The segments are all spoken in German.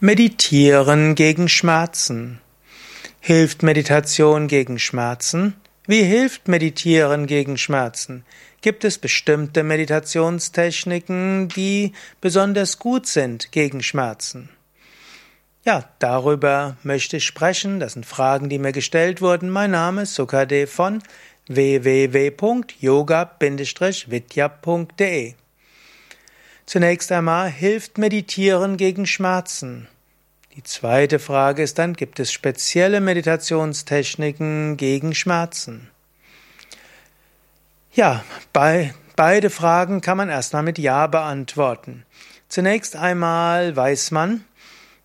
Meditieren gegen Schmerzen. Hilft Meditation gegen Schmerzen? Wie hilft Meditieren gegen Schmerzen? Gibt es bestimmte Meditationstechniken, die besonders gut sind gegen Schmerzen? Ja, darüber möchte ich sprechen. Das sind Fragen, die mir gestellt wurden. Mein Name ist Sukade von www.yoga-vidya.de Zunächst einmal hilft Meditieren gegen Schmerzen. Die zweite Frage ist dann, gibt es spezielle Meditationstechniken gegen Schmerzen? Ja, bei, beide Fragen kann man erstmal mit Ja beantworten. Zunächst einmal weiß man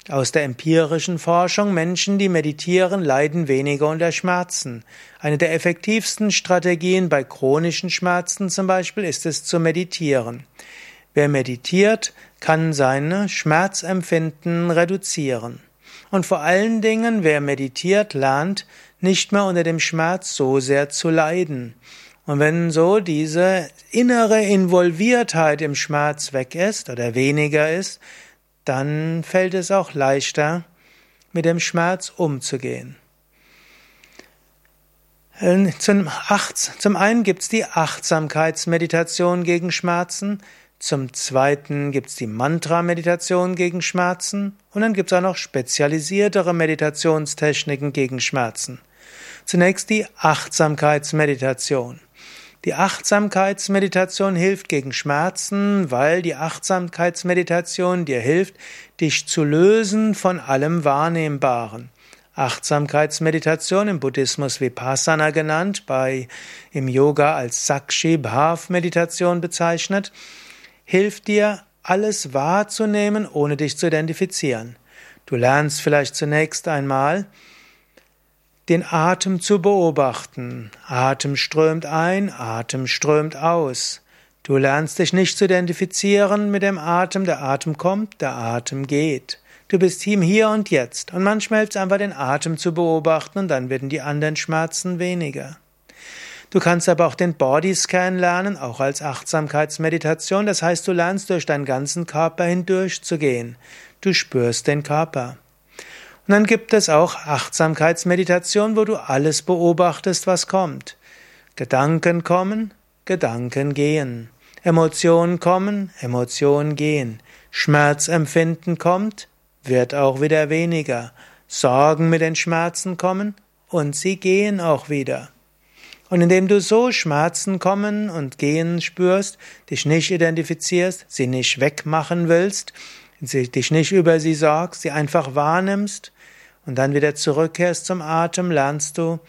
aus der empirischen Forschung, Menschen, die meditieren, leiden weniger unter Schmerzen. Eine der effektivsten Strategien bei chronischen Schmerzen zum Beispiel ist es zu meditieren. Wer meditiert, kann seine Schmerzempfinden reduzieren. Und vor allen Dingen, wer meditiert, lernt, nicht mehr unter dem Schmerz so sehr zu leiden. Und wenn so diese innere Involviertheit im Schmerz weg ist oder weniger ist, dann fällt es auch leichter, mit dem Schmerz umzugehen. Zum, zum einen gibt es die Achtsamkeitsmeditation gegen Schmerzen, zum zweiten gibt's die Mantra-Meditation gegen Schmerzen und dann gibt's auch noch spezialisiertere Meditationstechniken gegen Schmerzen. Zunächst die Achtsamkeitsmeditation. Die Achtsamkeitsmeditation hilft gegen Schmerzen, weil die Achtsamkeitsmeditation dir hilft, dich zu lösen von allem Wahrnehmbaren. Achtsamkeitsmeditation im Buddhismus Vipassana genannt, bei im Yoga als Sakshi Bhav Meditation bezeichnet hilft dir, alles wahrzunehmen, ohne dich zu identifizieren. Du lernst vielleicht zunächst einmal, den Atem zu beobachten. Atem strömt ein, Atem strömt aus. Du lernst dich nicht zu identifizieren mit dem Atem, der Atem kommt, der Atem geht. Du bist im Hier und Jetzt und manchmal hilft es einfach den Atem zu beobachten und dann werden die anderen Schmerzen weniger. Du kannst aber auch den Bodyscan lernen, auch als Achtsamkeitsmeditation. Das heißt, du lernst durch deinen ganzen Körper hindurch zu gehen. Du spürst den Körper. Und dann gibt es auch Achtsamkeitsmeditation, wo du alles beobachtest, was kommt. Gedanken kommen, Gedanken gehen. Emotionen kommen, Emotionen gehen. Schmerzempfinden kommt, wird auch wieder weniger. Sorgen mit den Schmerzen kommen und sie gehen auch wieder. Und indem du so Schmerzen kommen und gehen spürst, dich nicht identifizierst, sie nicht wegmachen willst, dich nicht über sie sorgst, sie einfach wahrnimmst und dann wieder zurückkehrst zum Atem, lernst du,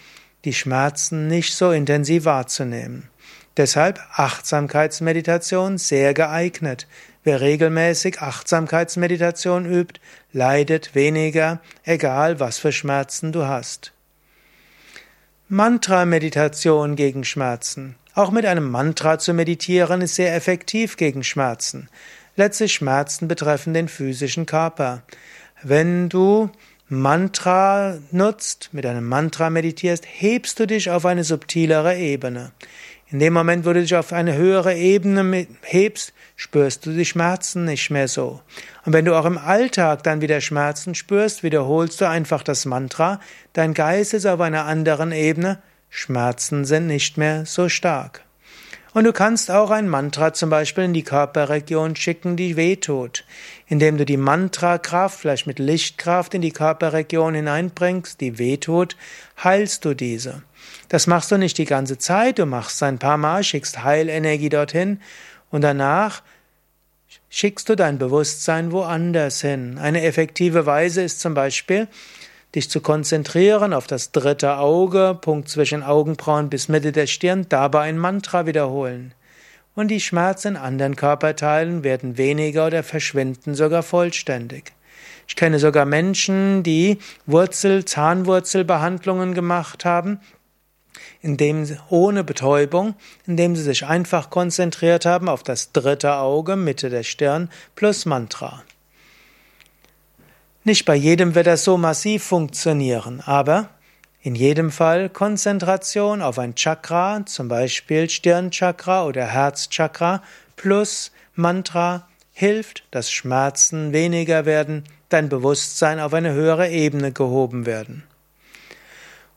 die Schmerzen nicht so intensiv wahrzunehmen. Deshalb Achtsamkeitsmeditation sehr geeignet. Wer regelmäßig Achtsamkeitsmeditation übt, leidet weniger, egal was für Schmerzen du hast. Mantra-Meditation gegen Schmerzen. Auch mit einem Mantra zu meditieren ist sehr effektiv gegen Schmerzen. Letztlich Schmerzen betreffen den physischen Körper. Wenn du Mantra nutzt, mit einem Mantra meditierst, hebst du dich auf eine subtilere Ebene. In dem Moment, wo du dich auf eine höhere Ebene hebst, spürst du die Schmerzen nicht mehr so. Und wenn du auch im Alltag dann wieder Schmerzen spürst, wiederholst du einfach das Mantra, dein Geist ist auf einer anderen Ebene, Schmerzen sind nicht mehr so stark. Und du kannst auch ein Mantra zum Beispiel in die Körperregion schicken, die wehtut. Indem du die Mantrakraft vielleicht mit Lichtkraft in die Körperregion hineinbringst, die wehtut, heilst du diese. Das machst du nicht die ganze Zeit, du machst ein paar Mal, schickst Heilenergie dorthin und danach schickst du dein Bewusstsein woanders hin. Eine effektive Weise ist zum Beispiel, dich zu konzentrieren auf das dritte Auge, Punkt zwischen Augenbrauen bis Mitte der Stirn, dabei ein Mantra wiederholen. Und die Schmerzen in anderen Körperteilen werden weniger oder verschwinden sogar vollständig. Ich kenne sogar Menschen, die Wurzel, Zahnwurzelbehandlungen gemacht haben, indem ohne Betäubung, indem sie sich einfach konzentriert haben auf das dritte Auge, Mitte der Stirn plus Mantra. Nicht bei jedem wird das so massiv funktionieren, aber in jedem Fall Konzentration auf ein Chakra, zum Beispiel Stirnchakra oder Herzchakra, plus Mantra hilft, dass Schmerzen weniger werden, dein Bewusstsein auf eine höhere Ebene gehoben werden.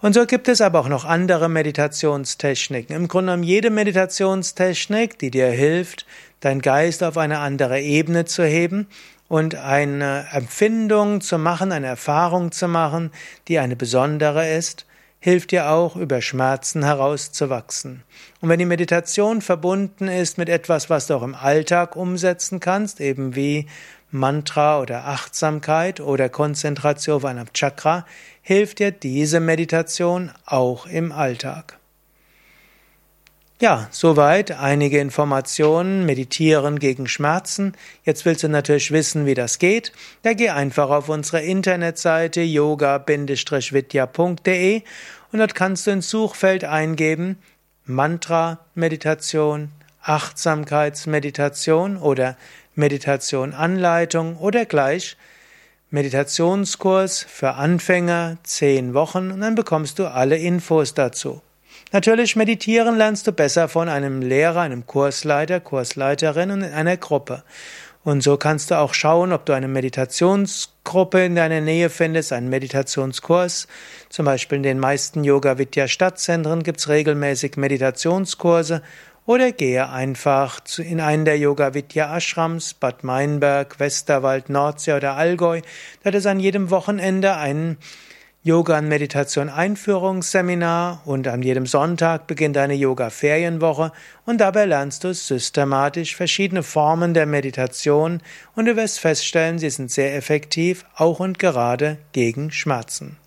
Und so gibt es aber auch noch andere Meditationstechniken. Im Grunde genommen jede Meditationstechnik, die dir hilft, dein Geist auf eine andere Ebene zu heben und eine Empfindung zu machen, eine Erfahrung zu machen, die eine besondere ist, hilft dir auch, über Schmerzen herauszuwachsen. Und wenn die Meditation verbunden ist mit etwas, was du auch im Alltag umsetzen kannst, eben wie Mantra oder Achtsamkeit oder Konzentration auf einem Chakra, hilft dir diese Meditation auch im Alltag. Ja, soweit einige Informationen, meditieren gegen Schmerzen. Jetzt willst du natürlich wissen, wie das geht. Da geh einfach auf unsere Internetseite yoga-vidya.de und dort kannst du ins Suchfeld eingeben Mantra Meditation, Achtsamkeitsmeditation oder Meditation Anleitung oder gleich Meditationskurs für Anfänger, zehn Wochen und dann bekommst du alle Infos dazu. Natürlich meditieren lernst du besser von einem Lehrer, einem Kursleiter, Kursleiterin und in einer Gruppe. Und so kannst du auch schauen, ob du eine Meditationsgruppe in deiner Nähe findest, einen Meditationskurs. Zum Beispiel in den meisten Yoga Vidya Stadtzentren gibt es regelmäßig Meditationskurse oder gehe einfach in einen der Yoga Vidya Ashrams, Bad Meinberg, Westerwald, Nordsee oder Allgäu. Dort ist an jedem Wochenende ein Yoga und Meditation Einführungsseminar und an jedem Sonntag beginnt eine Yoga Ferienwoche und dabei lernst du systematisch verschiedene Formen der Meditation und du wirst feststellen, sie sind sehr effektiv, auch und gerade gegen Schmerzen.